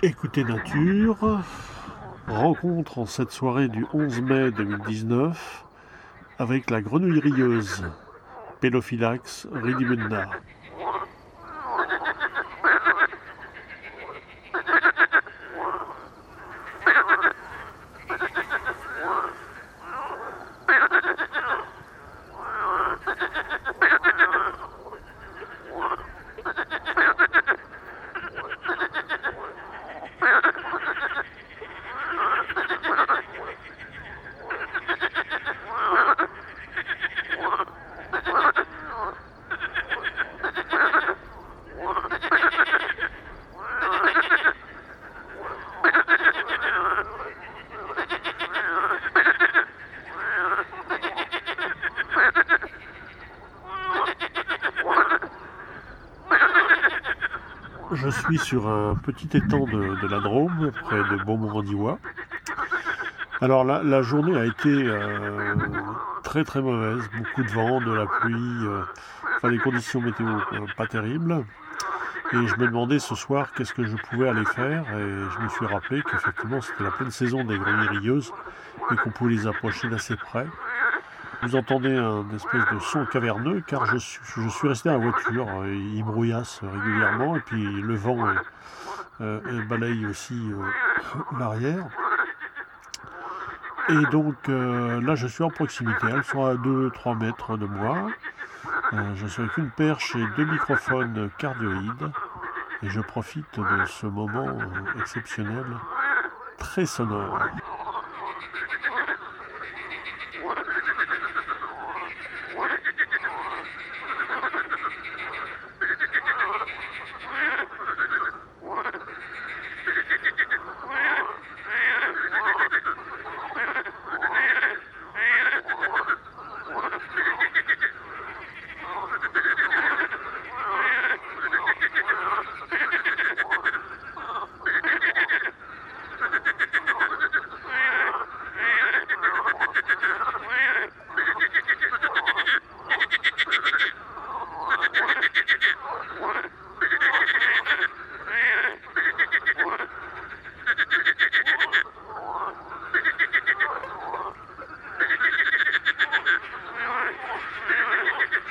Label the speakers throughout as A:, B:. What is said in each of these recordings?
A: Écoutez Nature, rencontre en cette soirée du 11 mai 2019 avec la grenouille rieuse, Pelophylax ridibunda. Je suis sur un petit étang de, la Drôme, près de Beaumont-Randivois. Alors la, journée a été euh, très très mauvaise, beaucoup de vent, de la pluie, euh, enfin des conditions météo euh, pas terribles. Et je me demandais ce soir qu'est-ce que je pouvais aller faire et je me suis rappelé qu'effectivement c'était la pleine saison des grenouilles rieuses et qu'on pouvait les approcher d'assez près. Vous entendez un espèce de son caverneux car je suis, resté en voiture. Il brouillasse régulièrement et puis le vent euh, euh, balaye aussi euh, l'arrière. Et donc là je suis en proximité. Elles sont à 2-3 mètres de moi. je suis avec une perche et deux microphones cardioïdes. Et je profite de ce moment exceptionnel, très sonore.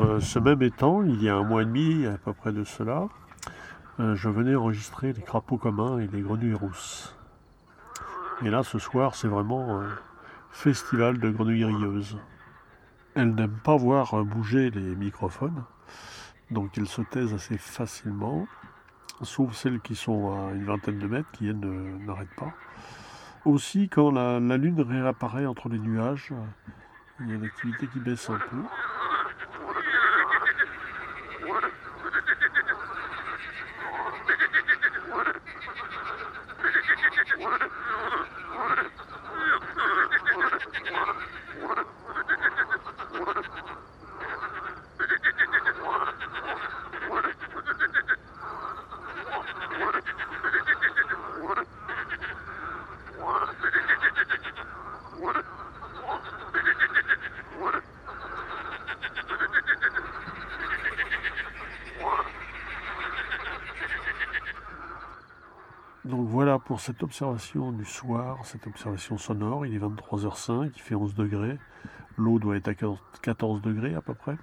A: Euh, ce même étang, il y a un mois et demi à peu près de cela, euh, je venais enregistrer les crapauds communs et les grenouilles rousses. Et là, ce soir, c'est vraiment un festival de grenouilles rieuses. Elles n'aiment pas voir bouger les microphones, donc elles se taisent assez facilement, sauf celles qui sont à une vingtaine de mètres, qui elles n'arrêtent pas. Aussi, quand la, la lune réapparaît entre les nuages, il y a une activité qui baisse un peu. Donc voilà pour cette observation du soir, cette observation sonore. Il est 23h05, il fait 11 degrés. L'eau doit être à 14 degrés à peu près.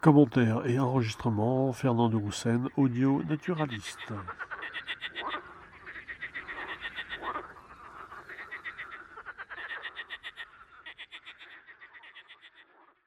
A: Commentaire et enregistrement, Fernand de Roussen, audio naturaliste.